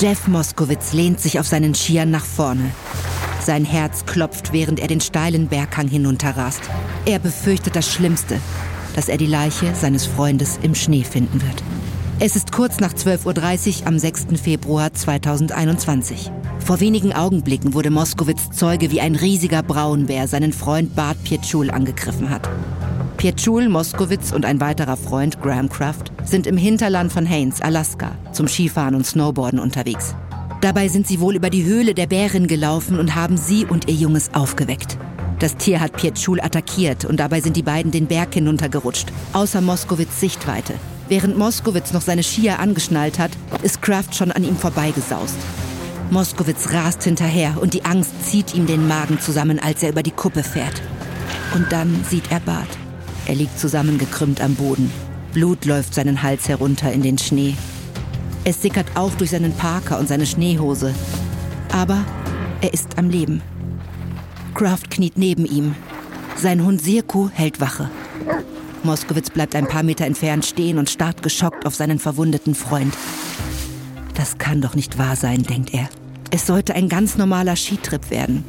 Jeff Moskowitz lehnt sich auf seinen Skiern nach vorne. Sein Herz klopft, während er den steilen Berghang hinunterrast. Er befürchtet das Schlimmste, dass er die Leiche seines Freundes im Schnee finden wird. Es ist kurz nach 12.30 Uhr am 6. Februar 2021. Vor wenigen Augenblicken wurde Moskowitz Zeuge, wie ein riesiger Braunbär seinen Freund Bart Pietschul angegriffen hat. Pietschul, Moskowitz und ein weiterer Freund, Graham Kraft, sind im Hinterland von Haines, Alaska, zum Skifahren und Snowboarden unterwegs. Dabei sind sie wohl über die Höhle der Bärin gelaufen und haben sie und ihr Junges aufgeweckt. Das Tier hat Pietschul attackiert und dabei sind die beiden den Berg hinuntergerutscht, außer Moskowitz Sichtweite. Während Moskowitz noch seine Skier angeschnallt hat, ist Kraft schon an ihm vorbeigesaust. Moskowitz rast hinterher und die Angst zieht ihm den Magen zusammen, als er über die Kuppe fährt. Und dann sieht er Bart. Er liegt zusammengekrümmt am Boden. Blut läuft seinen Hals herunter in den Schnee. Es sickert auf durch seinen Parker und seine Schneehose. Aber er ist am Leben. Kraft kniet neben ihm. Sein Hund Sirku hält Wache. Moskowitz bleibt ein paar Meter entfernt stehen und starrt geschockt auf seinen verwundeten Freund. Das kann doch nicht wahr sein, denkt er. Es sollte ein ganz normaler Skitrip werden.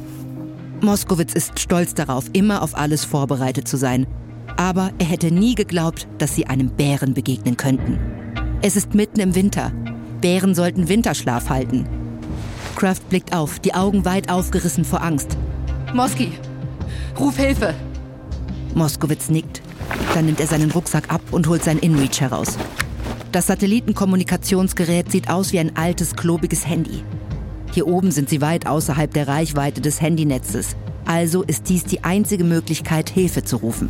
Moskowitz ist stolz darauf, immer auf alles vorbereitet zu sein. Aber er hätte nie geglaubt, dass sie einem Bären begegnen könnten. Es ist mitten im Winter. Bären sollten Winterschlaf halten. Kraft blickt auf, die Augen weit aufgerissen vor Angst. Moski, ruf Hilfe! Moskowitz nickt. Dann nimmt er seinen Rucksack ab und holt sein InReach heraus. Das Satellitenkommunikationsgerät sieht aus wie ein altes, klobiges Handy. Hier oben sind sie weit außerhalb der Reichweite des Handynetzes. Also ist dies die einzige Möglichkeit, Hilfe zu rufen.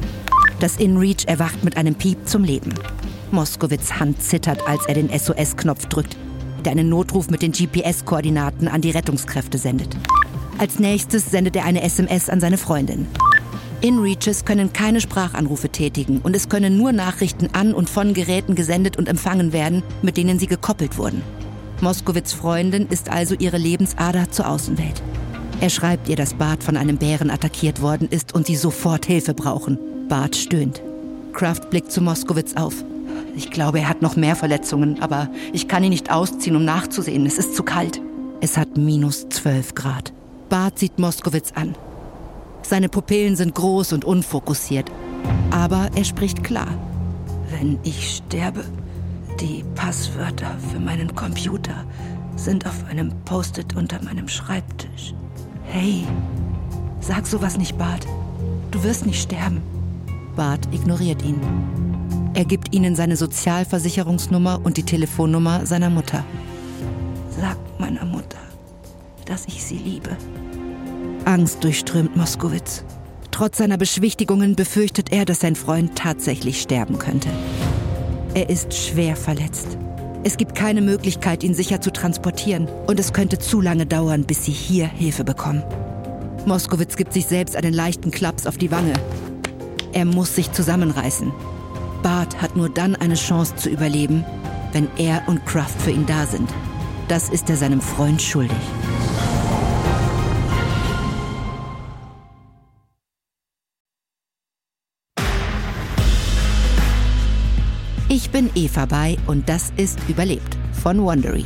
Das InReach erwacht mit einem Piep zum Leben. Moskowitz Hand zittert, als er den SOS-Knopf drückt, der einen Notruf mit den GPS-Koordinaten an die Rettungskräfte sendet. Als nächstes sendet er eine SMS an seine Freundin. InReaches können keine Sprachanrufe tätigen und es können nur Nachrichten an und von Geräten gesendet und empfangen werden, mit denen sie gekoppelt wurden. Moskowitz Freundin ist also ihre Lebensader zur Außenwelt. Er schreibt ihr, dass Bart von einem Bären attackiert worden ist und sie sofort Hilfe brauchen. Bart stöhnt. Kraft blickt zu Moskowitz auf. Ich glaube, er hat noch mehr Verletzungen, aber ich kann ihn nicht ausziehen, um nachzusehen. Es ist zu kalt. Es hat minus 12 Grad. Bart sieht Moskowitz an. Seine Pupillen sind groß und unfokussiert. Aber er spricht klar. Wenn ich sterbe, die Passwörter für meinen Computer sind auf einem Post-it unter meinem Schreibtisch. Hey, sag sowas nicht, Bart. Du wirst nicht sterben. Bart ignoriert ihn. Er gibt ihnen seine Sozialversicherungsnummer und die Telefonnummer seiner Mutter. Sag meiner Mutter, dass ich sie liebe. Angst durchströmt Moskowitz. Trotz seiner Beschwichtigungen befürchtet er, dass sein Freund tatsächlich sterben könnte. Er ist schwer verletzt. Es gibt keine Möglichkeit, ihn sicher zu transportieren und es könnte zu lange dauern, bis sie hier Hilfe bekommen. Moskowitz gibt sich selbst einen leichten Klaps auf die Wange. Er muss sich zusammenreißen. Bart hat nur dann eine Chance zu überleben, wenn er und Kraft für ihn da sind. Das ist er seinem Freund schuldig. Ich bin Eva bei und das ist Überlebt von Wondery.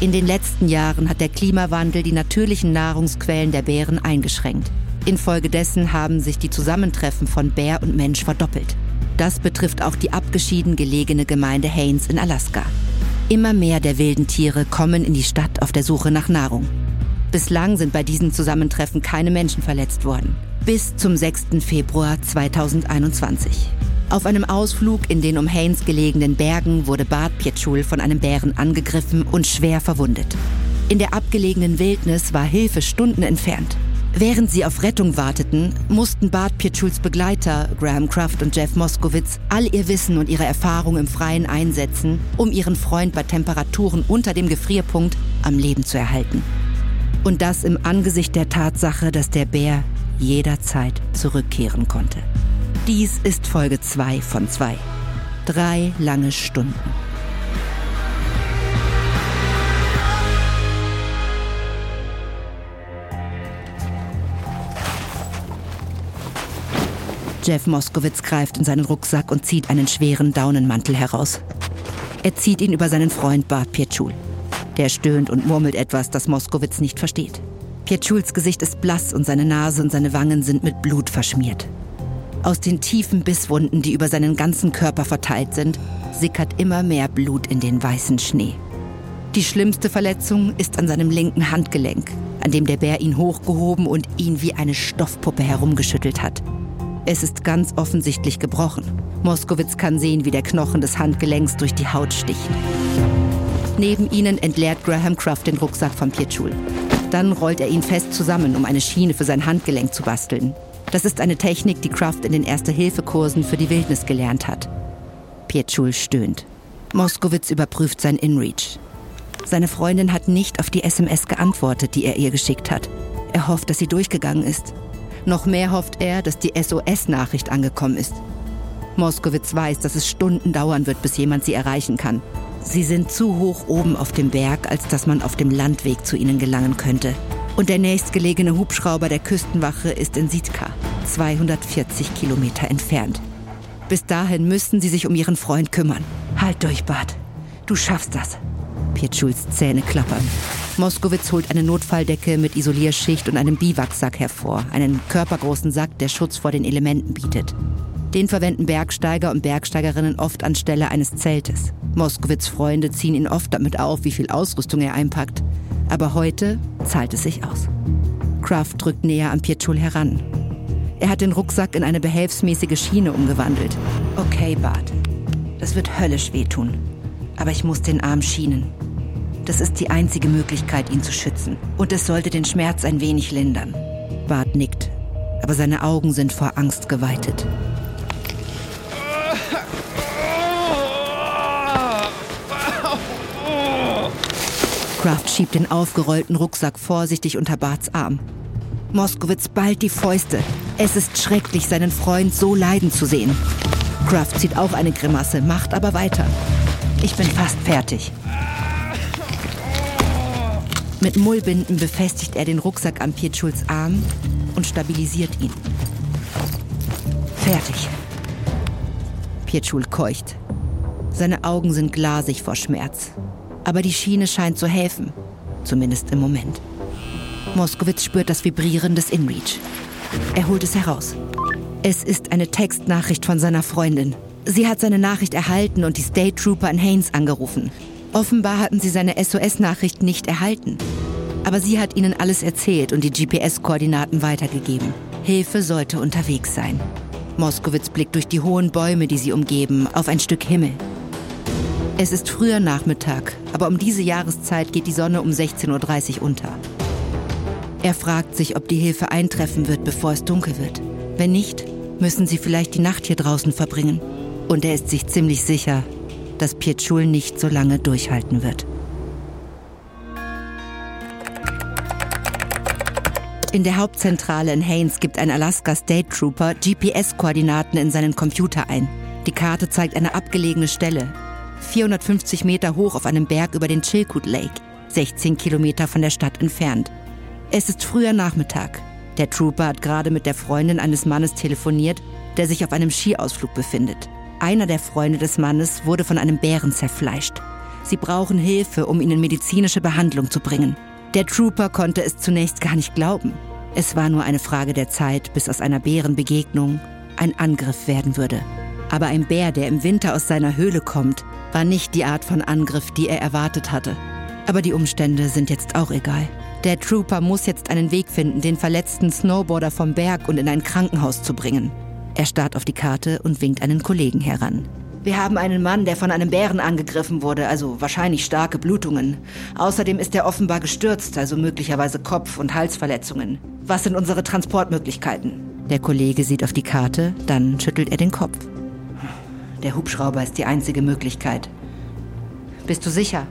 In den letzten Jahren hat der Klimawandel die natürlichen Nahrungsquellen der Bären eingeschränkt. Infolgedessen haben sich die Zusammentreffen von Bär und Mensch verdoppelt. Das betrifft auch die abgeschieden gelegene Gemeinde Haines in Alaska. Immer mehr der wilden Tiere kommen in die Stadt auf der Suche nach Nahrung. Bislang sind bei diesen Zusammentreffen keine Menschen verletzt worden. Bis zum 6. Februar 2021. Auf einem Ausflug in den um Haines gelegenen Bergen wurde Bart Pietschul von einem Bären angegriffen und schwer verwundet. In der abgelegenen Wildnis war Hilfe Stunden entfernt. Während sie auf Rettung warteten, mussten Bart Pietschuls Begleiter, Graham Kraft und Jeff Moskowitz, all ihr Wissen und ihre Erfahrung im Freien einsetzen, um ihren Freund bei Temperaturen unter dem Gefrierpunkt am Leben zu erhalten. Und das im Angesicht der Tatsache, dass der Bär jederzeit zurückkehren konnte. Dies ist Folge 2 von 2. Drei lange Stunden. Jeff Moskowitz greift in seinen Rucksack und zieht einen schweren Daunenmantel heraus. Er zieht ihn über seinen Freund Bart Pietschul. Der stöhnt und murmelt etwas, das Moskowitz nicht versteht. Pietschuls Gesicht ist blass und seine Nase und seine Wangen sind mit Blut verschmiert. Aus den tiefen Bisswunden, die über seinen ganzen Körper verteilt sind, sickert immer mehr Blut in den weißen Schnee. Die schlimmste Verletzung ist an seinem linken Handgelenk, an dem der Bär ihn hochgehoben und ihn wie eine Stoffpuppe herumgeschüttelt hat. Es ist ganz offensichtlich gebrochen. Moskowitz kann sehen, wie der Knochen des Handgelenks durch die Haut sticht. Neben ihnen entleert Graham Craft den Rucksack von Pietschul. Dann rollt er ihn fest zusammen, um eine Schiene für sein Handgelenk zu basteln. Das ist eine Technik, die Kraft in den Erste-Hilfe-Kursen für die Wildnis gelernt hat. Pietschul stöhnt. Moskowitz überprüft sein InReach. Seine Freundin hat nicht auf die SMS geantwortet, die er ihr geschickt hat. Er hofft, dass sie durchgegangen ist. Noch mehr hofft er, dass die SOS-Nachricht angekommen ist. Moskowitz weiß, dass es Stunden dauern wird, bis jemand sie erreichen kann. Sie sind zu hoch oben auf dem Berg, als dass man auf dem Landweg zu ihnen gelangen könnte. Und der nächstgelegene Hubschrauber der Küstenwache ist in Sitka, 240 Kilometer entfernt. Bis dahin müssten sie sich um ihren Freund kümmern. Halt durch, Bart. Du schaffst das. Pietschuls Zähne klappern. Moskowitz holt eine Notfalldecke mit Isolierschicht und einem Biwaksack hervor, einen körpergroßen Sack, der Schutz vor den Elementen bietet. Den verwenden Bergsteiger und Bergsteigerinnen oft anstelle eines Zeltes. Moskowitz Freunde ziehen ihn oft damit auf, wie viel Ausrüstung er einpackt. Aber heute zahlt es sich aus. Kraft drückt näher an Pietschul heran. Er hat den Rucksack in eine behelfsmäßige Schiene umgewandelt. Okay, Bart. Das wird höllisch wehtun. Aber ich muss den Arm schienen. Das ist die einzige Möglichkeit, ihn zu schützen. Und es sollte den Schmerz ein wenig lindern. Bart nickt, aber seine Augen sind vor Angst geweitet. Kraft schiebt den aufgerollten Rucksack vorsichtig unter Barts Arm. Moskowitz ballt die Fäuste. Es ist schrecklich, seinen Freund so leiden zu sehen. Kraft zieht auch eine Grimasse, macht aber weiter. Ich bin fast fertig. Mit Mullbinden befestigt er den Rucksack an Pietschuls Arm und stabilisiert ihn. Fertig. Pietschul keucht. Seine Augen sind glasig vor Schmerz. Aber die Schiene scheint zu helfen. Zumindest im Moment. Moskowitz spürt das Vibrieren des InReach. Er holt es heraus. Es ist eine Textnachricht von seiner Freundin. Sie hat seine Nachricht erhalten und die State Trooper in Haynes angerufen. Offenbar hatten sie seine SOS-Nachricht nicht erhalten. Aber sie hat ihnen alles erzählt und die GPS-Koordinaten weitergegeben. Hilfe sollte unterwegs sein. Moskowitz blickt durch die hohen Bäume, die sie umgeben, auf ein Stück Himmel. Es ist früher Nachmittag, aber um diese Jahreszeit geht die Sonne um 16.30 Uhr unter. Er fragt sich, ob die Hilfe eintreffen wird, bevor es dunkel wird. Wenn nicht, müssen sie vielleicht die Nacht hier draußen verbringen. Und er ist sich ziemlich sicher, dass Pietschul nicht so lange durchhalten wird. In der Hauptzentrale in Haines gibt ein Alaska State Trooper GPS-Koordinaten in seinen Computer ein. Die Karte zeigt eine abgelegene Stelle, 450 Meter hoch auf einem Berg über den Chilkoot Lake, 16 Kilometer von der Stadt entfernt. Es ist früher Nachmittag. Der Trooper hat gerade mit der Freundin eines Mannes telefoniert, der sich auf einem Skiausflug befindet. Einer der Freunde des Mannes wurde von einem Bären zerfleischt. Sie brauchen Hilfe, um ihn in medizinische Behandlung zu bringen. Der Trooper konnte es zunächst gar nicht glauben. Es war nur eine Frage der Zeit, bis aus einer Bärenbegegnung ein Angriff werden würde. Aber ein Bär, der im Winter aus seiner Höhle kommt, war nicht die Art von Angriff, die er erwartet hatte. Aber die Umstände sind jetzt auch egal. Der Trooper muss jetzt einen Weg finden, den verletzten Snowboarder vom Berg und in ein Krankenhaus zu bringen. Er starrt auf die Karte und winkt einen Kollegen heran. Wir haben einen Mann, der von einem Bären angegriffen wurde, also wahrscheinlich starke Blutungen. Außerdem ist er offenbar gestürzt, also möglicherweise Kopf- und Halsverletzungen. Was sind unsere Transportmöglichkeiten? Der Kollege sieht auf die Karte, dann schüttelt er den Kopf. Der Hubschrauber ist die einzige Möglichkeit. Bist du sicher?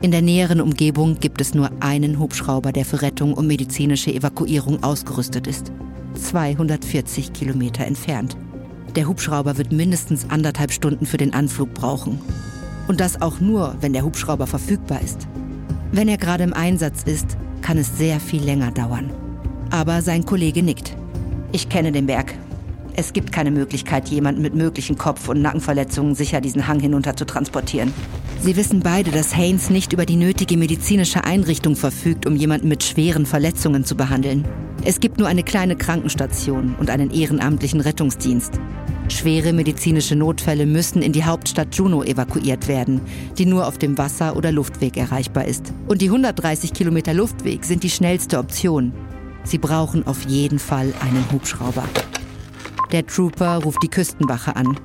In der näheren Umgebung gibt es nur einen Hubschrauber, der für Rettung und medizinische Evakuierung ausgerüstet ist. 240 Kilometer entfernt. Der Hubschrauber wird mindestens anderthalb Stunden für den Anflug brauchen. Und das auch nur, wenn der Hubschrauber verfügbar ist. Wenn er gerade im Einsatz ist, kann es sehr viel länger dauern. Aber sein Kollege nickt. Ich kenne den Berg. Es gibt keine Möglichkeit, jemanden mit möglichen Kopf- und Nackenverletzungen sicher diesen Hang hinunter zu transportieren. Sie wissen beide, dass Haynes nicht über die nötige medizinische Einrichtung verfügt, um jemanden mit schweren Verletzungen zu behandeln. Es gibt nur eine kleine Krankenstation und einen ehrenamtlichen Rettungsdienst. Schwere medizinische Notfälle müssen in die Hauptstadt Juneau evakuiert werden, die nur auf dem Wasser- oder Luftweg erreichbar ist. Und die 130 Kilometer Luftweg sind die schnellste Option. Sie brauchen auf jeden Fall einen Hubschrauber. Der Trooper ruft die Küstenwache an.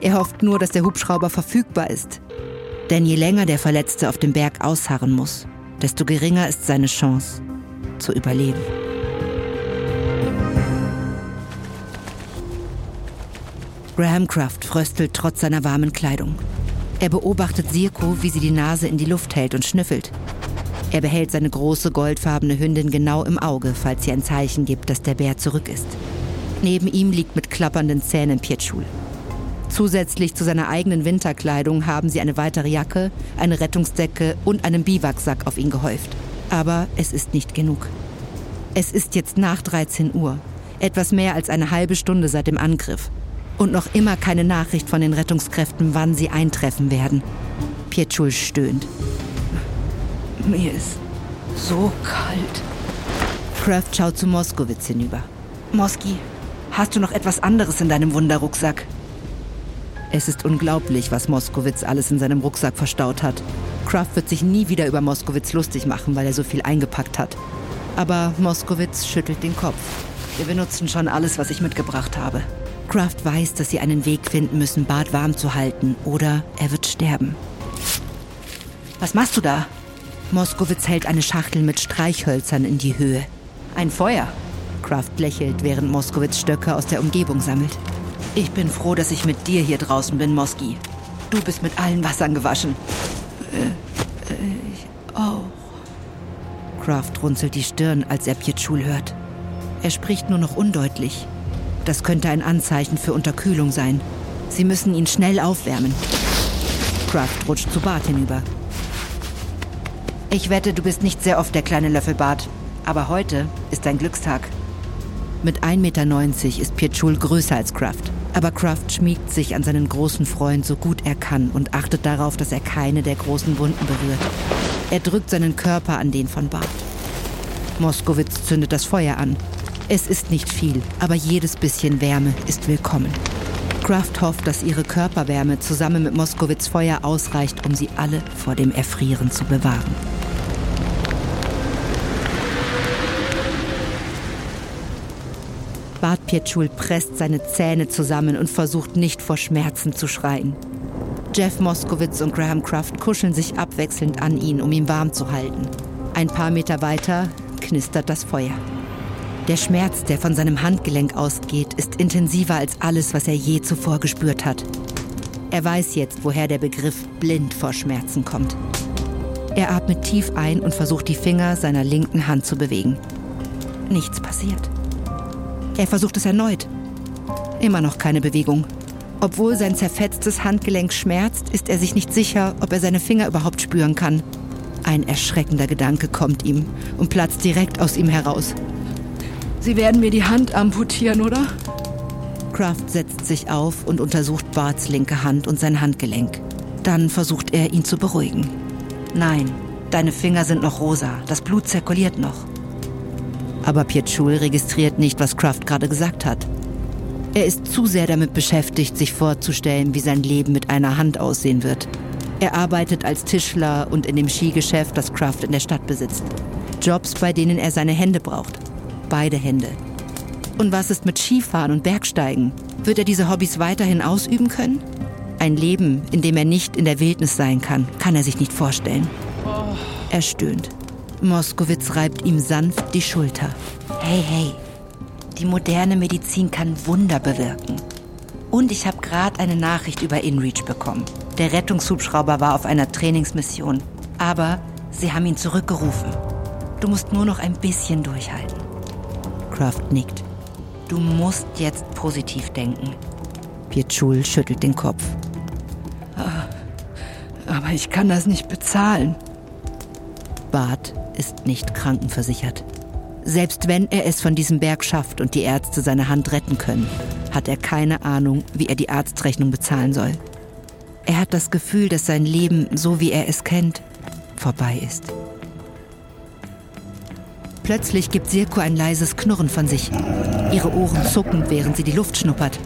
Er hofft nur, dass der Hubschrauber verfügbar ist. Denn je länger der Verletzte auf dem Berg ausharren muss, desto geringer ist seine Chance zu überleben. Graham Craft fröstelt trotz seiner warmen Kleidung. Er beobachtet Sirko, wie sie die Nase in die Luft hält und schnüffelt. Er behält seine große goldfarbene Hündin genau im Auge, falls sie ein Zeichen gibt, dass der Bär zurück ist. Neben ihm liegt mit klappernden Zähnen Pietschul. Zusätzlich zu seiner eigenen Winterkleidung haben sie eine weitere Jacke, eine Rettungsdecke und einen Biwaksack auf ihn gehäuft. Aber es ist nicht genug. Es ist jetzt nach 13 Uhr, etwas mehr als eine halbe Stunde seit dem Angriff. Und noch immer keine Nachricht von den Rettungskräften, wann sie eintreffen werden. Pietschul stöhnt. Mir ist so kalt. Kraft schaut zu Moskowitz hinüber. Moski, hast du noch etwas anderes in deinem Wunderrucksack? Es ist unglaublich, was Moskowitz alles in seinem Rucksack verstaut hat. Kraft wird sich nie wieder über Moskowitz lustig machen, weil er so viel eingepackt hat. Aber Moskowitz schüttelt den Kopf. Wir benutzen schon alles, was ich mitgebracht habe. Kraft weiß, dass sie einen Weg finden müssen, Bart warm zu halten, oder er wird sterben. Was machst du da? Moskowitz hält eine Schachtel mit Streichhölzern in die Höhe. Ein Feuer. Kraft lächelt, während Moskowitz Stöcke aus der Umgebung sammelt. Ich bin froh, dass ich mit dir hier draußen bin, Moski. Du bist mit allen Wassern gewaschen. Äh, äh, ich auch. Kraft runzelt die Stirn, als er Pietschul hört. Er spricht nur noch undeutlich. Das könnte ein Anzeichen für Unterkühlung sein. Sie müssen ihn schnell aufwärmen. Kraft rutscht zu Bart hinüber. Ich wette, du bist nicht sehr oft der kleine Löffelbart. Aber heute ist dein Glückstag. Mit 1,90 Meter ist Pietschul größer als Kraft. Aber Kraft schmiegt sich an seinen großen Freund so gut er kann und achtet darauf, dass er keine der großen Wunden berührt. Er drückt seinen Körper an den von Bart. Moskowitz zündet das Feuer an. Es ist nicht viel, aber jedes bisschen Wärme ist willkommen. Kraft hofft, dass ihre Körperwärme zusammen mit Moskowitz Feuer ausreicht, um sie alle vor dem Erfrieren zu bewahren. Bart Pietschul presst seine Zähne zusammen und versucht nicht vor Schmerzen zu schreien. Jeff Moskowitz und Graham Kraft kuscheln sich abwechselnd an ihn, um ihn warm zu halten. Ein paar Meter weiter knistert das Feuer. Der Schmerz, der von seinem Handgelenk ausgeht, ist intensiver als alles, was er je zuvor gespürt hat. Er weiß jetzt, woher der Begriff blind vor Schmerzen kommt. Er atmet tief ein und versucht die Finger seiner linken Hand zu bewegen. Nichts passiert. Er versucht es erneut. Immer noch keine Bewegung. Obwohl sein zerfetztes Handgelenk schmerzt, ist er sich nicht sicher, ob er seine Finger überhaupt spüren kann. Ein erschreckender Gedanke kommt ihm und platzt direkt aus ihm heraus. Sie werden mir die Hand amputieren, oder? Kraft setzt sich auf und untersucht Barts linke Hand und sein Handgelenk. Dann versucht er, ihn zu beruhigen. Nein, deine Finger sind noch rosa, das Blut zirkuliert noch. Aber Pietschul registriert nicht, was Kraft gerade gesagt hat. Er ist zu sehr damit beschäftigt, sich vorzustellen, wie sein Leben mit einer Hand aussehen wird. Er arbeitet als Tischler und in dem Skigeschäft, das Kraft in der Stadt besitzt. Jobs, bei denen er seine Hände braucht. Beide Hände. Und was ist mit Skifahren und Bergsteigen? Wird er diese Hobbys weiterhin ausüben können? Ein Leben, in dem er nicht in der Wildnis sein kann, kann er sich nicht vorstellen. Er stöhnt. Moskowitz reibt ihm sanft die Schulter. Hey, hey, die moderne Medizin kann Wunder bewirken. Und ich habe gerade eine Nachricht über InReach bekommen. Der Rettungshubschrauber war auf einer Trainingsmission. Aber sie haben ihn zurückgerufen. Du musst nur noch ein bisschen durchhalten. Kraft nickt. Du musst jetzt positiv denken. Pietschul schüttelt den Kopf. Aber ich kann das nicht bezahlen. Bart ist nicht krankenversichert. Selbst wenn er es von diesem Berg schafft und die Ärzte seine Hand retten können, hat er keine Ahnung, wie er die Arztrechnung bezahlen soll. Er hat das Gefühl, dass sein Leben, so wie er es kennt, vorbei ist. Plötzlich gibt Sirko ein leises Knurren von sich. Ihre Ohren zucken, während sie die Luft schnuppert.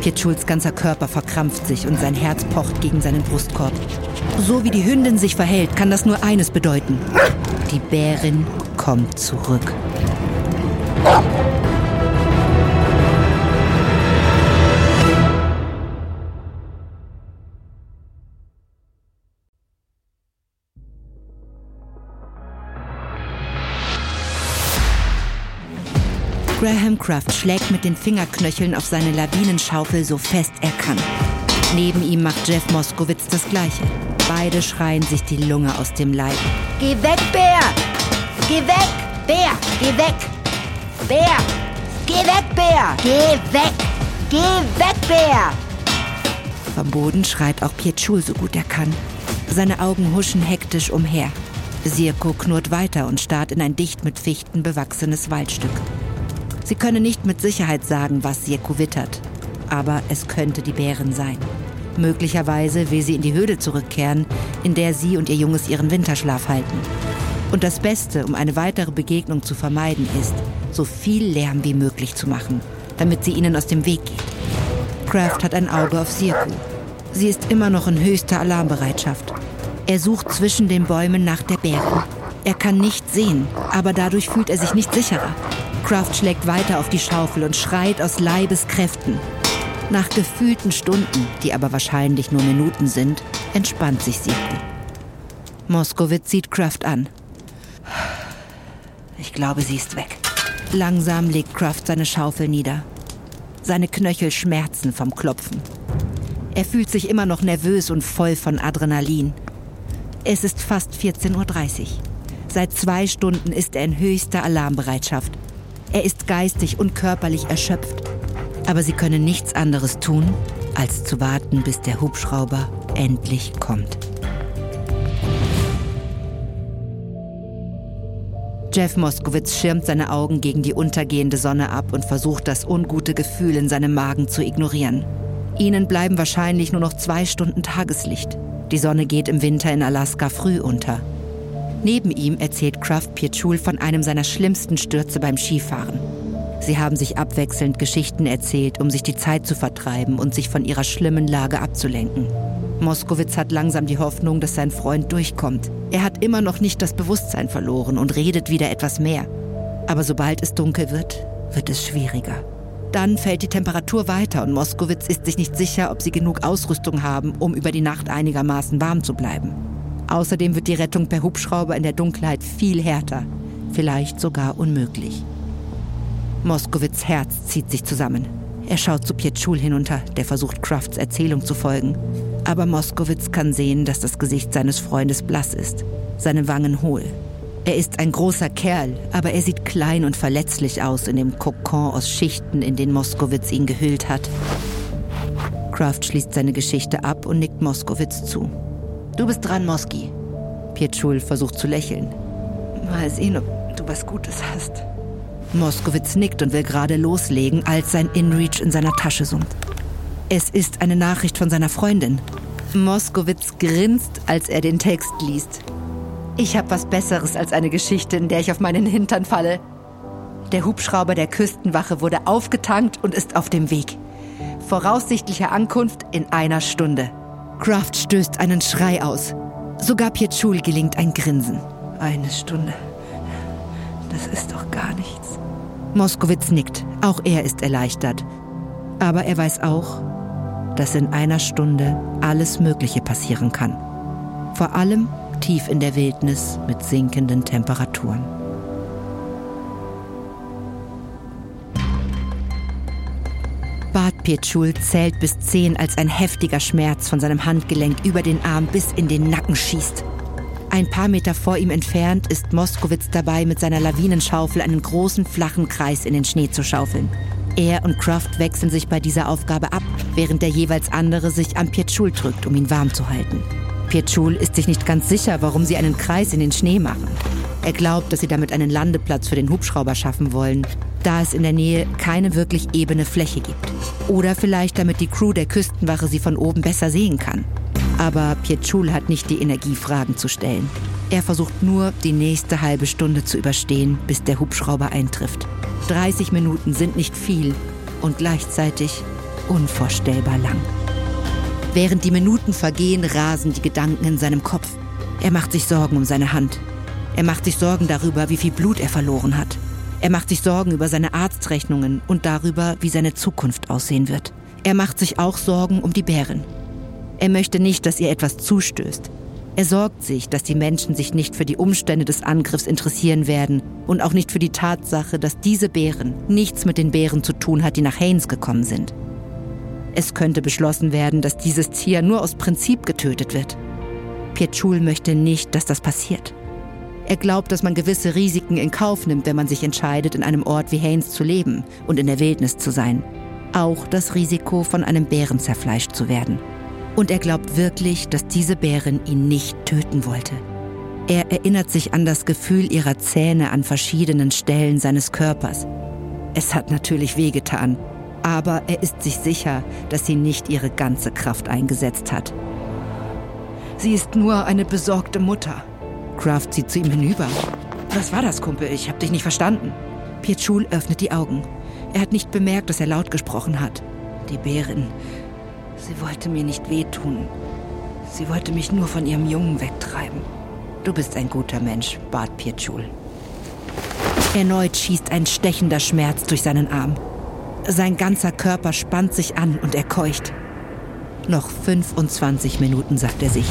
Pietschuls ganzer Körper verkrampft sich und sein Herz pocht gegen seinen Brustkorb. So wie die Hündin sich verhält, kann das nur eines bedeuten. Die Bärin kommt zurück. Graham Craft schlägt mit den Fingerknöcheln auf seine Lawinenschaufel so fest er kann. Neben ihm macht Jeff Moskowitz das Gleiche. Beide schreien sich die Lunge aus dem Leib. Geh weg, Bär! Geh weg! Bär! Geh weg! Bär! Geh weg, Bär! Geh weg! Geh weg, Bär! Vom Boden schreit auch Pietschul so gut er kann. Seine Augen huschen hektisch umher. Sirko knurrt weiter und starrt in ein dicht mit Fichten bewachsenes Waldstück. Sie können nicht mit Sicherheit sagen, was Sirko wittert. Aber es könnte die Bären sein. Möglicherweise will sie in die Höhle zurückkehren, in der sie und ihr Junges ihren Winterschlaf halten. Und das Beste, um eine weitere Begegnung zu vermeiden, ist, so viel Lärm wie möglich zu machen, damit sie ihnen aus dem Weg geht. Kraft hat ein Auge auf Sirku. Sie ist immer noch in höchster Alarmbereitschaft. Er sucht zwischen den Bäumen nach der Bären. Er kann nicht sehen, aber dadurch fühlt er sich nicht sicherer. Kraft schlägt weiter auf die Schaufel und schreit aus Leibeskräften. Nach gefühlten Stunden, die aber wahrscheinlich nur Minuten sind, entspannt sich Sirku. Moskowitz sieht Kraft an. Ich glaube, sie ist weg. Langsam legt Kraft seine Schaufel nieder. Seine Knöchel schmerzen vom Klopfen. Er fühlt sich immer noch nervös und voll von Adrenalin. Es ist fast 14.30 Uhr. Seit zwei Stunden ist er in höchster Alarmbereitschaft. Er ist geistig und körperlich erschöpft. Aber sie können nichts anderes tun, als zu warten, bis der Hubschrauber endlich kommt. Jeff Moskowitz schirmt seine Augen gegen die untergehende Sonne ab und versucht das ungute Gefühl in seinem Magen zu ignorieren. Ihnen bleiben wahrscheinlich nur noch zwei Stunden Tageslicht. Die Sonne geht im Winter in Alaska früh unter. Neben ihm erzählt Kraft Pietschul von einem seiner schlimmsten Stürze beim Skifahren. Sie haben sich abwechselnd Geschichten erzählt, um sich die Zeit zu vertreiben und sich von ihrer schlimmen Lage abzulenken. Moskowitz hat langsam die Hoffnung, dass sein Freund durchkommt. Er hat immer noch nicht das Bewusstsein verloren und redet wieder etwas mehr. Aber sobald es dunkel wird, wird es schwieriger. Dann fällt die Temperatur weiter und Moskowitz ist sich nicht sicher, ob sie genug Ausrüstung haben, um über die Nacht einigermaßen warm zu bleiben. Außerdem wird die Rettung per Hubschrauber in der Dunkelheit viel härter, vielleicht sogar unmöglich. Moskowitz Herz zieht sich zusammen. Er schaut zu Pietschul hinunter, der versucht, Crafts Erzählung zu folgen. Aber Moskowitz kann sehen, dass das Gesicht seines Freundes blass ist, seine Wangen hohl. Er ist ein großer Kerl, aber er sieht klein und verletzlich aus in dem Kokon aus Schichten, in den Moskowitz ihn gehüllt hat. Kraft schließt seine Geschichte ab und nickt Moskowitz zu. Du bist dran, Moski. Pietschul versucht zu lächeln. Mal sehen, ob du was Gutes hast. Moskowitz nickt und will gerade loslegen, als sein InReach in seiner Tasche summt. Es ist eine Nachricht von seiner Freundin. Moskowitz grinst, als er den Text liest. Ich habe was Besseres als eine Geschichte, in der ich auf meinen Hintern falle. Der Hubschrauber der Küstenwache wurde aufgetankt und ist auf dem Weg. Voraussichtliche Ankunft in einer Stunde. Kraft stößt einen Schrei aus. Sogar Pietschul gelingt ein Grinsen. Eine Stunde. Das ist doch gar nichts. Moskowitz nickt. Auch er ist erleichtert. Aber er weiß auch, dass in einer Stunde alles Mögliche passieren kann. Vor allem tief in der Wildnis mit sinkenden Temperaturen. Pietschul zählt bis zehn, als ein heftiger Schmerz von seinem Handgelenk über den Arm bis in den Nacken schießt. Ein paar Meter vor ihm entfernt ist Moskowitz dabei, mit seiner Lawinenschaufel einen großen flachen Kreis in den Schnee zu schaufeln. Er und Croft wechseln sich bei dieser Aufgabe ab, während der jeweils andere sich an Pietschul drückt, um ihn warm zu halten. Pietschul ist sich nicht ganz sicher, warum sie einen Kreis in den Schnee machen. Er glaubt, dass sie damit einen Landeplatz für den Hubschrauber schaffen wollen. Da es in der Nähe keine wirklich ebene Fläche gibt. Oder vielleicht damit die Crew der Küstenwache sie von oben besser sehen kann. Aber Pietschul hat nicht die Energie, Fragen zu stellen. Er versucht nur, die nächste halbe Stunde zu überstehen, bis der Hubschrauber eintrifft. 30 Minuten sind nicht viel und gleichzeitig unvorstellbar lang. Während die Minuten vergehen, rasen die Gedanken in seinem Kopf. Er macht sich Sorgen um seine Hand. Er macht sich Sorgen darüber, wie viel Blut er verloren hat. Er macht sich Sorgen über seine Arztrechnungen und darüber, wie seine Zukunft aussehen wird. Er macht sich auch Sorgen um die Bären. Er möchte nicht, dass ihr etwas zustößt. Er sorgt sich, dass die Menschen sich nicht für die Umstände des Angriffs interessieren werden und auch nicht für die Tatsache, dass diese Bären nichts mit den Bären zu tun hat, die nach Haynes gekommen sind. Es könnte beschlossen werden, dass dieses Tier nur aus Prinzip getötet wird. Pietschul möchte nicht, dass das passiert. Er glaubt, dass man gewisse Risiken in Kauf nimmt, wenn man sich entscheidet, in einem Ort wie Haynes zu leben und in der Wildnis zu sein. Auch das Risiko, von einem Bären zerfleischt zu werden. Und er glaubt wirklich, dass diese Bärin ihn nicht töten wollte. Er erinnert sich an das Gefühl ihrer Zähne an verschiedenen Stellen seines Körpers. Es hat natürlich wehgetan, aber er ist sich sicher, dass sie nicht ihre ganze Kraft eingesetzt hat. Sie ist nur eine besorgte Mutter, Kraft sieht zu ihm hinüber. Was war das, Kumpel? Ich hab dich nicht verstanden. Pietschul öffnet die Augen. Er hat nicht bemerkt, dass er laut gesprochen hat. Die Bärin. Sie wollte mir nicht wehtun. Sie wollte mich nur von ihrem Jungen wegtreiben. Du bist ein guter Mensch, bat Pietschul. Erneut schießt ein stechender Schmerz durch seinen Arm. Sein ganzer Körper spannt sich an und er keucht. Noch 25 Minuten, sagt er sich.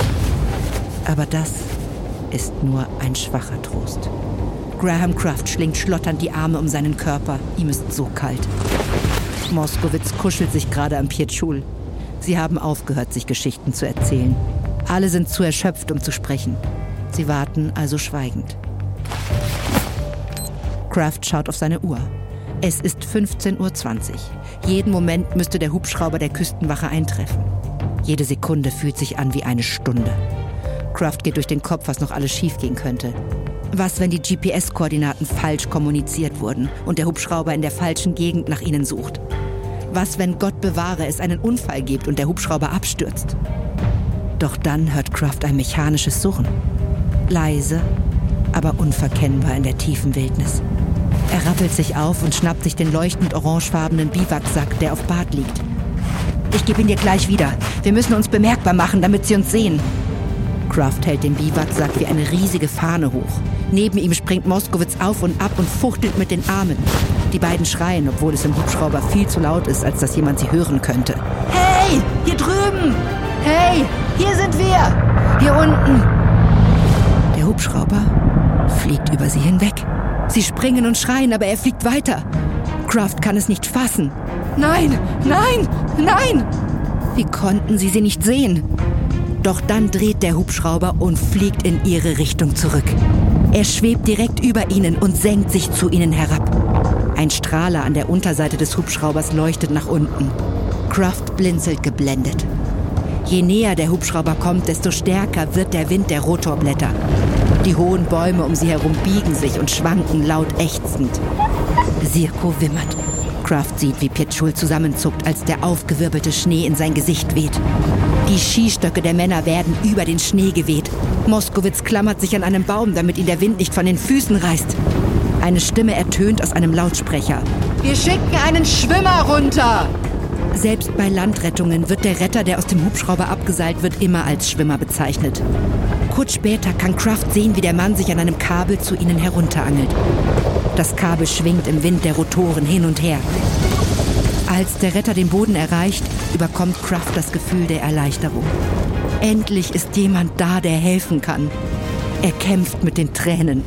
Aber das ist nur ein schwacher Trost. Graham Kraft schlingt schlotternd die Arme um seinen Körper. Ihm ist so kalt. Moskowitz kuschelt sich gerade am Pietschul. Sie haben aufgehört, sich Geschichten zu erzählen. Alle sind zu erschöpft, um zu sprechen. Sie warten also schweigend. Kraft schaut auf seine Uhr. Es ist 15.20 Uhr. Jeden Moment müsste der Hubschrauber der Küstenwache eintreffen. Jede Sekunde fühlt sich an wie eine Stunde. Kraft geht durch den Kopf, was noch alles schiefgehen könnte. Was, wenn die GPS-Koordinaten falsch kommuniziert wurden und der Hubschrauber in der falschen Gegend nach ihnen sucht? Was, wenn Gott bewahre es einen Unfall gibt und der Hubschrauber abstürzt? Doch dann hört Kraft ein mechanisches Surren. Leise, aber unverkennbar in der tiefen Wildnis. Er rappelt sich auf und schnappt sich den leuchtend orangefarbenen Biwaksack, der auf Bart liegt. Ich gebe ihn dir gleich wieder. Wir müssen uns bemerkbar machen, damit sie uns sehen. Kraft hält den Biwaksack wie eine riesige Fahne hoch. Neben ihm springt Moskowitz auf und ab und fuchtelt mit den Armen. Die beiden schreien, obwohl es im Hubschrauber viel zu laut ist, als dass jemand sie hören könnte. Hey, hier drüben! Hey, hier sind wir! Hier unten! Der Hubschrauber fliegt über sie hinweg. Sie springen und schreien, aber er fliegt weiter. Kraft kann es nicht fassen. Nein, nein, nein! Wie konnten sie sie nicht sehen? Doch dann dreht der Hubschrauber und fliegt in ihre Richtung zurück. Er schwebt direkt über ihnen und senkt sich zu ihnen herab. Ein Strahler an der Unterseite des Hubschraubers leuchtet nach unten. Kraft blinzelt geblendet. Je näher der Hubschrauber kommt, desto stärker wird der Wind der Rotorblätter. Die hohen Bäume um sie herum biegen sich und schwanken laut ächzend. Sirko wimmert. Kraft sieht, wie Pietschul zusammenzuckt, als der aufgewirbelte Schnee in sein Gesicht weht. Die Skistöcke der Männer werden über den Schnee geweht. Moskowitz klammert sich an einem Baum, damit ihn der Wind nicht von den Füßen reißt. Eine Stimme ertönt aus einem Lautsprecher. Wir schicken einen Schwimmer runter! Selbst bei Landrettungen wird der Retter, der aus dem Hubschrauber abgeseilt wird, immer als Schwimmer bezeichnet. Kurz später kann Kraft sehen, wie der Mann sich an einem Kabel zu ihnen herunterangelt. Das Kabel schwingt im Wind der Rotoren hin und her. Als der Retter den Boden erreicht, überkommt Kraft das Gefühl der Erleichterung. Endlich ist jemand da, der helfen kann. Er kämpft mit den Tränen.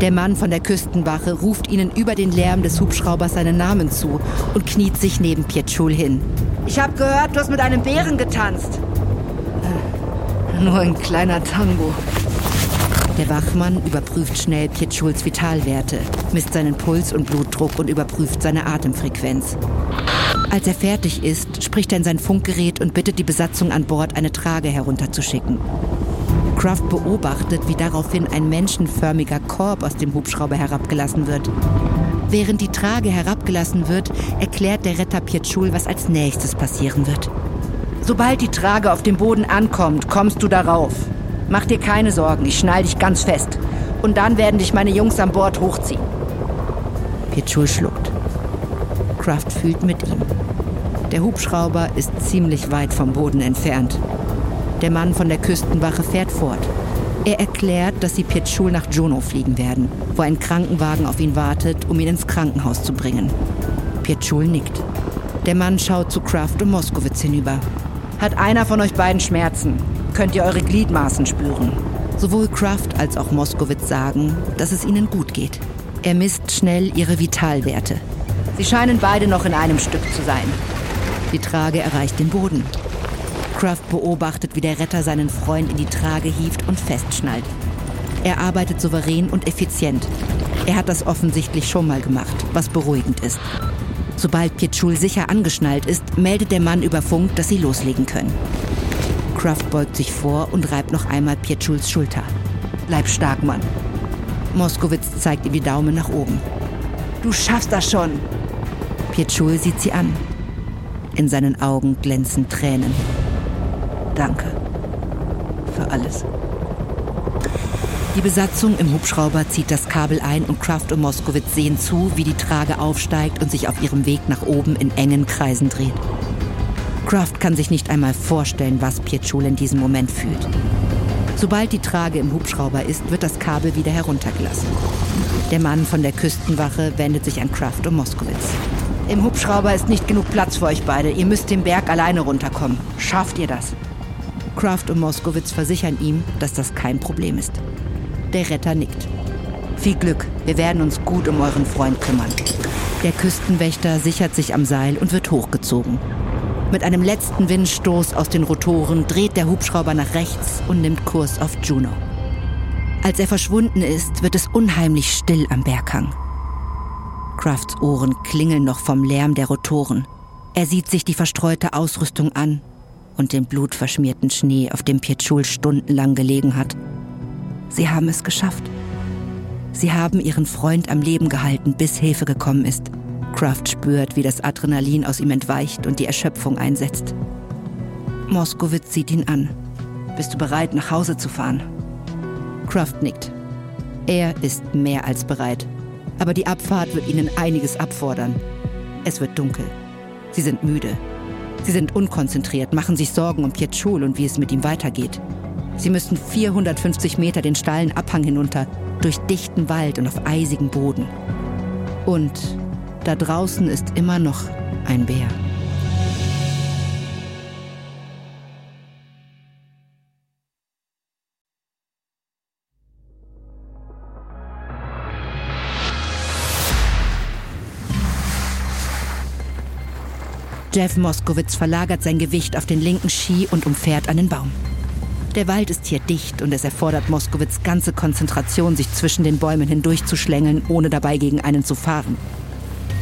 Der Mann von der Küstenwache ruft ihnen über den Lärm des Hubschraubers seinen Namen zu und kniet sich neben Pietschul hin. Ich habe gehört, du hast mit einem Bären getanzt. Nur ein kleiner Tango. Der Wachmann überprüft schnell Pietschuls Vitalwerte, misst seinen Puls und Blutdruck und überprüft seine Atemfrequenz. Als er fertig ist, spricht er in sein Funkgerät und bittet die Besatzung an Bord, eine Trage herunterzuschicken. Kraft beobachtet, wie daraufhin ein menschenförmiger Korb aus dem Hubschrauber herabgelassen wird. Während die Trage herabgelassen wird, erklärt der Retter Pietschul, was als nächstes passieren wird. Sobald die Trage auf dem Boden ankommt, kommst du darauf. Mach dir keine Sorgen, ich schnall dich ganz fest. Und dann werden dich meine Jungs an Bord hochziehen. Pietschul schluckt. Kraft fühlt mit ihm. Der Hubschrauber ist ziemlich weit vom Boden entfernt. Der Mann von der Küstenwache fährt fort. Er erklärt, dass sie Pietschul nach Juno fliegen werden, wo ein Krankenwagen auf ihn wartet, um ihn ins Krankenhaus zu bringen. Pietschul nickt. Der Mann schaut zu Kraft und Moskowitz hinüber. Hat einer von euch beiden Schmerzen? Könnt ihr eure Gliedmaßen spüren? Sowohl Kraft als auch Moskowitz sagen, dass es ihnen gut geht. Er misst schnell ihre Vitalwerte. Sie scheinen beide noch in einem Stück zu sein. Die Trage erreicht den Boden. Kraft beobachtet, wie der Retter seinen Freund in die Trage hieft und festschnallt. Er arbeitet souverän und effizient. Er hat das offensichtlich schon mal gemacht, was beruhigend ist. Sobald Pietschul sicher angeschnallt ist, meldet der Mann über Funk, dass sie loslegen können. Kraft beugt sich vor und reibt noch einmal Pietschuls Schulter. Bleib stark, Mann. Moskowitz zeigt ihm die Daumen nach oben. Du schaffst das schon. Pietschul sieht sie an. In seinen Augen glänzen Tränen. Danke für alles. Die Besatzung im Hubschrauber zieht das Kabel ein und Kraft und Moskowitz sehen zu, wie die Trage aufsteigt und sich auf ihrem Weg nach oben in engen Kreisen dreht. Kraft kann sich nicht einmal vorstellen, was Pietschul in diesem Moment fühlt. Sobald die Trage im Hubschrauber ist, wird das Kabel wieder heruntergelassen. Der Mann von der Küstenwache wendet sich an Kraft und Moskowitz. Im Hubschrauber ist nicht genug Platz für euch beide. Ihr müsst den Berg alleine runterkommen. Schafft ihr das? Kraft und Moskowitz versichern ihm, dass das kein Problem ist. Der Retter nickt. Viel Glück, wir werden uns gut um euren Freund kümmern. Der Küstenwächter sichert sich am Seil und wird hochgezogen. Mit einem letzten Windstoß aus den Rotoren dreht der Hubschrauber nach rechts und nimmt Kurs auf Juno. Als er verschwunden ist, wird es unheimlich still am Berghang. Crafts Ohren klingeln noch vom Lärm der Rotoren. Er sieht sich die verstreute Ausrüstung an und den blutverschmierten Schnee, auf dem Pietschul stundenlang gelegen hat. Sie haben es geschafft. Sie haben ihren Freund am Leben gehalten, bis Hilfe gekommen ist. Kraft spürt, wie das Adrenalin aus ihm entweicht und die Erschöpfung einsetzt. Moskowitz sieht ihn an. Bist du bereit, nach Hause zu fahren? Kraft nickt. Er ist mehr als bereit. Aber die Abfahrt wird ihnen einiges abfordern. Es wird dunkel. Sie sind müde. Sie sind unkonzentriert, machen sich Sorgen um Pietschul und wie es mit ihm weitergeht. Sie müssen 450 Meter den steilen Abhang hinunter, durch dichten Wald und auf eisigem Boden. Und da draußen ist immer noch ein Bär. Jeff Moskowitz verlagert sein Gewicht auf den linken Ski und umfährt einen Baum. Der Wald ist hier dicht und es erfordert Moskowitz ganze Konzentration, sich zwischen den Bäumen hindurchzuschlängeln, ohne dabei gegen einen zu fahren.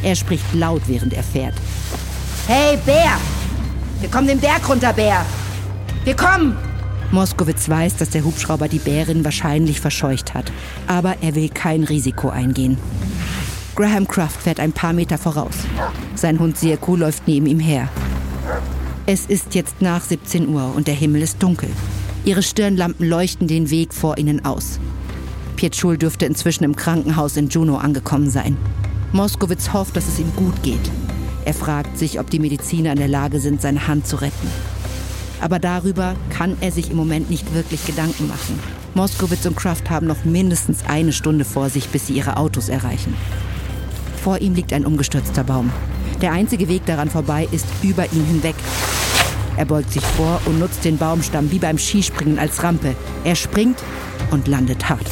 Er spricht laut, während er fährt. Hey, Bär! Wir kommen den Berg runter, Bär! Wir kommen! Moskowitz weiß, dass der Hubschrauber die Bärin wahrscheinlich verscheucht hat, aber er will kein Risiko eingehen. Graham Craft fährt ein paar Meter voraus. Sein Hund Sieku läuft neben ihm her. Es ist jetzt nach 17 Uhr und der Himmel ist dunkel. Ihre Stirnlampen leuchten den Weg vor ihnen aus. Pietschul dürfte inzwischen im Krankenhaus in Juno angekommen sein. Moskowitz hofft, dass es ihm gut geht. Er fragt sich, ob die Mediziner in der Lage sind, seine Hand zu retten. Aber darüber kann er sich im Moment nicht wirklich Gedanken machen. Moskowitz und Kraft haben noch mindestens eine Stunde vor sich, bis sie ihre Autos erreichen. Vor ihm liegt ein umgestürzter Baum. Der einzige Weg daran vorbei ist über ihn hinweg. Er beugt sich vor und nutzt den Baumstamm wie beim Skispringen als Rampe. Er springt und landet hart.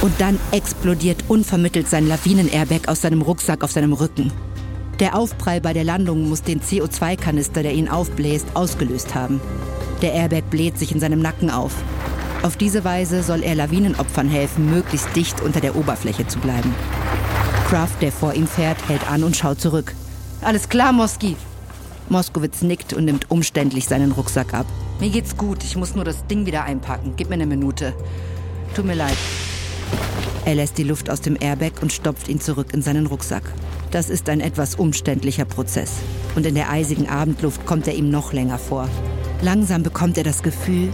Und dann explodiert unvermittelt sein Lawinen-Airbag aus seinem Rucksack auf seinem Rücken. Der Aufprall bei der Landung muss den CO2-Kanister, der ihn aufbläst, ausgelöst haben. Der Airbag bläht sich in seinem Nacken auf. Auf diese Weise soll er Lawinenopfern helfen, möglichst dicht unter der Oberfläche zu bleiben. Kraft, der vor ihm fährt, hält an und schaut zurück. Alles klar, Moski. Moskowitz nickt und nimmt umständlich seinen Rucksack ab. Mir geht's gut, ich muss nur das Ding wieder einpacken. Gib mir eine Minute. Tut mir leid. Er lässt die Luft aus dem Airbag und stopft ihn zurück in seinen Rucksack. Das ist ein etwas umständlicher Prozess. Und in der eisigen Abendluft kommt er ihm noch länger vor. Langsam bekommt er das Gefühl,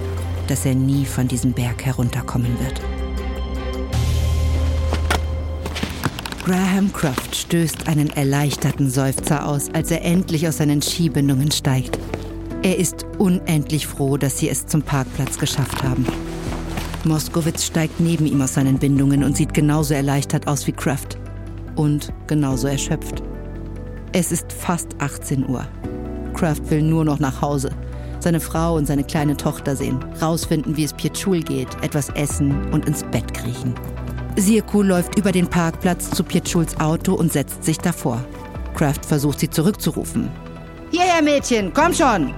dass er nie von diesem Berg herunterkommen wird. Graham Croft stößt einen erleichterten Seufzer aus, als er endlich aus seinen Skibindungen steigt. Er ist unendlich froh, dass sie es zum Parkplatz geschafft haben. Moskowitz steigt neben ihm aus seinen Bindungen und sieht genauso erleichtert aus wie Kraft. Und genauso erschöpft. Es ist fast 18 Uhr. Kraft will nur noch nach Hause. Seine Frau und seine kleine Tochter sehen, rausfinden, wie es Pietschul geht, etwas essen und ins Bett kriechen. Sirku läuft über den Parkplatz zu Pietschuls Auto und setzt sich davor. Kraft versucht sie zurückzurufen. Hierher, Mädchen, komm schon!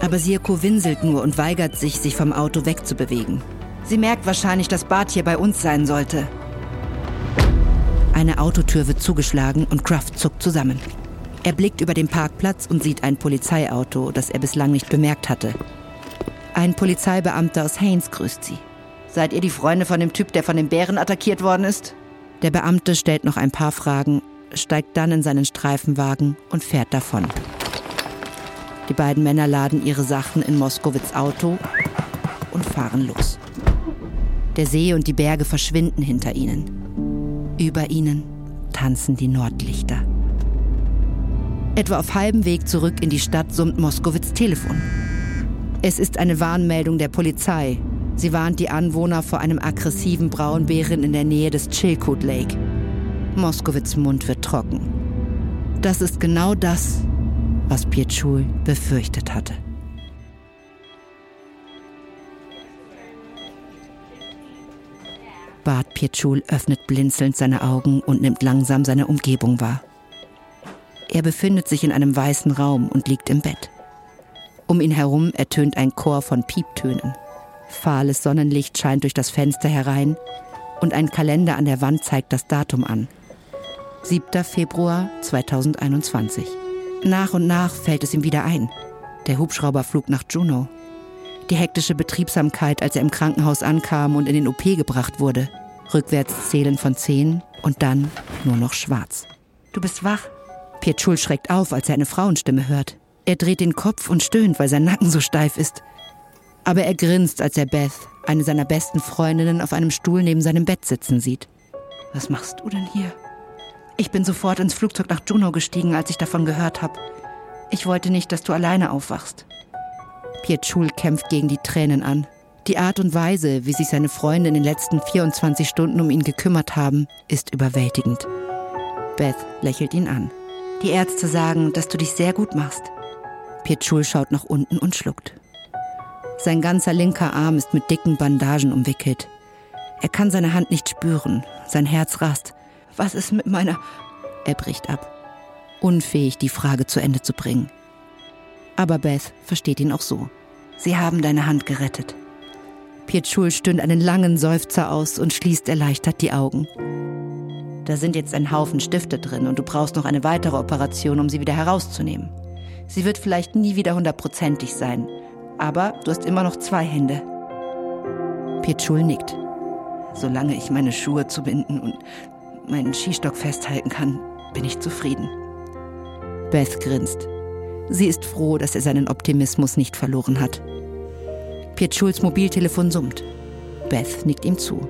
Aber Sirko winselt nur und weigert sich, sich vom Auto wegzubewegen. Sie merkt wahrscheinlich, dass Bart hier bei uns sein sollte. Eine Autotür wird zugeschlagen und Kraft zuckt zusammen. Er blickt über den Parkplatz und sieht ein Polizeiauto, das er bislang nicht bemerkt hatte. Ein Polizeibeamter aus Haynes grüßt sie. Seid ihr die Freunde von dem Typ, der von den Bären attackiert worden ist? Der Beamte stellt noch ein paar Fragen, steigt dann in seinen Streifenwagen und fährt davon. Die beiden Männer laden ihre Sachen in Moskowitz Auto und fahren los. Der See und die Berge verschwinden hinter ihnen. Über ihnen tanzen die Nordlichter. Etwa auf halbem Weg zurück in die Stadt summt Moskowitz Telefon. Es ist eine Warnmeldung der Polizei, Sie warnt die Anwohner vor einem aggressiven Braunbären in der Nähe des Chilkoot Lake. Moskowitz Mund wird trocken. Das ist genau das, was Pietschul befürchtet hatte. Bart Pietschul öffnet blinzelnd seine Augen und nimmt langsam seine Umgebung wahr. Er befindet sich in einem weißen Raum und liegt im Bett. Um ihn herum ertönt ein Chor von Pieptönen. Fahles Sonnenlicht scheint durch das Fenster herein und ein Kalender an der Wand zeigt das Datum an. 7. Februar 2021. Nach und nach fällt es ihm wieder ein. Der Hubschrauberflug nach Juneau. Die hektische Betriebsamkeit, als er im Krankenhaus ankam und in den OP gebracht wurde. Rückwärts zählen von 10 und dann nur noch schwarz. Du bist wach. Pietschul schreckt auf, als er eine Frauenstimme hört. Er dreht den Kopf und stöhnt, weil sein Nacken so steif ist. Aber er grinst, als er Beth, eine seiner besten Freundinnen, auf einem Stuhl neben seinem Bett sitzen sieht. Was machst du denn hier? Ich bin sofort ins Flugzeug nach Juneau gestiegen, als ich davon gehört habe. Ich wollte nicht, dass du alleine aufwachst. Pietschul kämpft gegen die Tränen an. Die Art und Weise, wie sich seine Freunde in den letzten 24 Stunden um ihn gekümmert haben, ist überwältigend. Beth lächelt ihn an. Die Ärzte sagen, dass du dich sehr gut machst. Pietschul schaut nach unten und schluckt. Sein ganzer linker Arm ist mit dicken Bandagen umwickelt. Er kann seine Hand nicht spüren. Sein Herz rast. Was ist mit meiner... Er bricht ab. Unfähig, die Frage zu Ende zu bringen. Aber Beth versteht ihn auch so. Sie haben deine Hand gerettet. Pietschul stöhnt einen langen Seufzer aus und schließt erleichtert die Augen. Da sind jetzt ein Haufen Stifte drin und du brauchst noch eine weitere Operation, um sie wieder herauszunehmen. Sie wird vielleicht nie wieder hundertprozentig sein, aber du hast immer noch zwei Hände. Pietschul nickt. Solange ich meine Schuhe zubinden und meinen Skistock festhalten kann, bin ich zufrieden. Beth grinst. Sie ist froh, dass er seinen Optimismus nicht verloren hat. Pietschuls Mobiltelefon summt. Beth nickt ihm zu.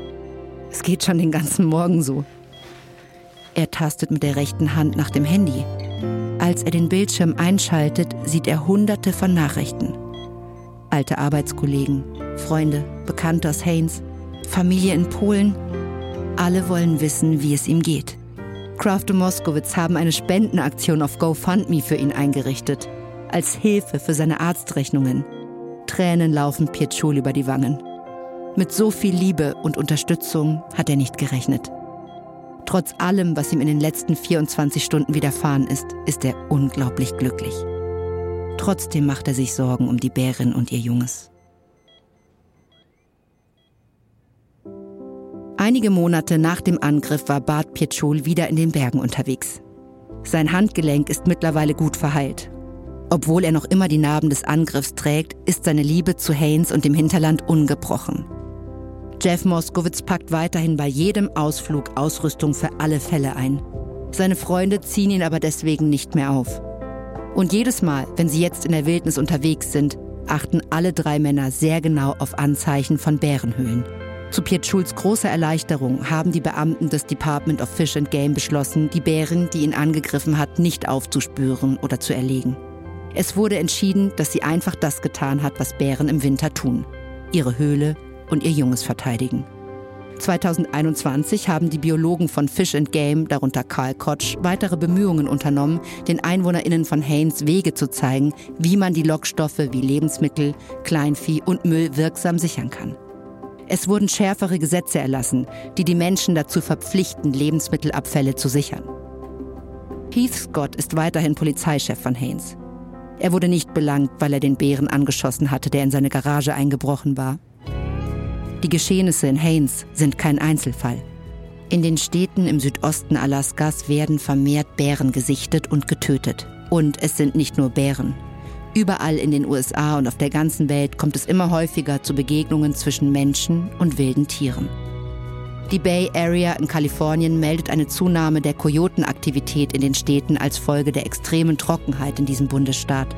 Es geht schon den ganzen Morgen so. Er tastet mit der rechten Hand nach dem Handy. Als er den Bildschirm einschaltet, sieht er hunderte von Nachrichten alte Arbeitskollegen, Freunde, Bekannte aus Haynes, Familie in Polen. Alle wollen wissen, wie es ihm geht. Kraft und Moskowitz haben eine Spendenaktion auf GoFundMe für ihn eingerichtet, als Hilfe für seine Arztrechnungen. Tränen laufen Pietschul über die Wangen. Mit so viel Liebe und Unterstützung hat er nicht gerechnet. Trotz allem, was ihm in den letzten 24 Stunden widerfahren ist, ist er unglaublich glücklich. Trotzdem macht er sich Sorgen um die Bärin und ihr Junges. Einige Monate nach dem Angriff war Bart Pietschul wieder in den Bergen unterwegs. Sein Handgelenk ist mittlerweile gut verheilt. Obwohl er noch immer die Narben des Angriffs trägt, ist seine Liebe zu Haynes und dem Hinterland ungebrochen. Jeff Moskowitz packt weiterhin bei jedem Ausflug Ausrüstung für alle Fälle ein. Seine Freunde ziehen ihn aber deswegen nicht mehr auf. Und jedes Mal, wenn sie jetzt in der Wildnis unterwegs sind, achten alle drei Männer sehr genau auf Anzeichen von Bärenhöhlen. Zu Piet Schulz großer Erleichterung haben die Beamten des Department of Fish and Game beschlossen, die Bären, die ihn angegriffen hat, nicht aufzuspüren oder zu erlegen. Es wurde entschieden, dass sie einfach das getan hat, was Bären im Winter tun. Ihre Höhle und ihr Junges verteidigen. 2021 haben die Biologen von Fish and Game, darunter Karl Kotsch, weitere Bemühungen unternommen, den EinwohnerInnen von Haynes Wege zu zeigen, wie man die Lockstoffe wie Lebensmittel, Kleinvieh und Müll wirksam sichern kann. Es wurden schärfere Gesetze erlassen, die die Menschen dazu verpflichten, Lebensmittelabfälle zu sichern. Heath Scott ist weiterhin Polizeichef von Haynes. Er wurde nicht belangt, weil er den Bären angeschossen hatte, der in seine Garage eingebrochen war. Die Geschehnisse in Haynes sind kein Einzelfall. In den Städten im Südosten Alaskas werden vermehrt Bären gesichtet und getötet. Und es sind nicht nur Bären. Überall in den USA und auf der ganzen Welt kommt es immer häufiger zu Begegnungen zwischen Menschen und wilden Tieren. Die Bay Area in Kalifornien meldet eine Zunahme der Kojotenaktivität in den Städten als Folge der extremen Trockenheit in diesem Bundesstaat.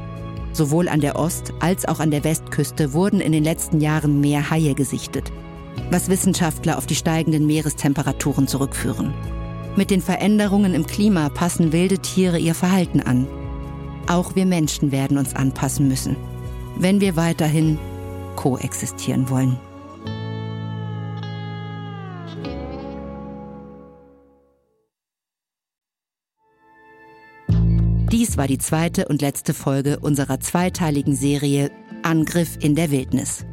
Sowohl an der Ost- als auch an der Westküste wurden in den letzten Jahren mehr Haie gesichtet, was Wissenschaftler auf die steigenden Meerestemperaturen zurückführen. Mit den Veränderungen im Klima passen wilde Tiere ihr Verhalten an. Auch wir Menschen werden uns anpassen müssen, wenn wir weiterhin koexistieren wollen. Dies war die zweite und letzte Folge unserer zweiteiligen Serie Angriff in der Wildnis.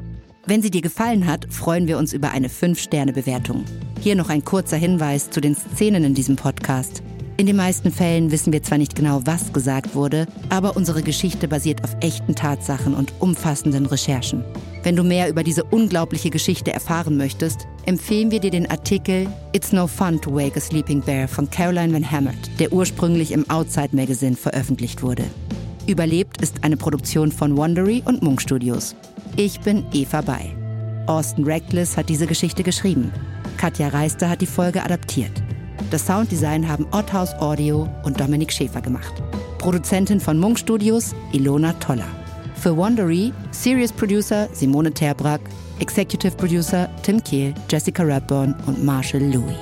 Wenn sie dir gefallen hat, freuen wir uns über eine 5-Sterne-Bewertung. Hier noch ein kurzer Hinweis zu den Szenen in diesem Podcast. In den meisten Fällen wissen wir zwar nicht genau, was gesagt wurde, aber unsere Geschichte basiert auf echten Tatsachen und umfassenden Recherchen. Wenn du mehr über diese unglaubliche Geschichte erfahren möchtest, empfehlen wir dir den Artikel It's No Fun to Wake a Sleeping Bear von Caroline Van Hammert, der ursprünglich im Outside Magazine veröffentlicht wurde. Überlebt ist eine Produktion von Wondery und Munk Studios. Ich bin Eva Bay. Austin Reckless hat diese Geschichte geschrieben. Katja Reister hat die Folge adaptiert. Das Sounddesign haben Otthaus Audio und Dominik Schäfer gemacht. Produzentin von Munk Studios, Ilona Toller. Für Wondery, Serious Producer Simone Terbrack, Executive Producer Tim Kehl, Jessica Radburn und Marshall Louis.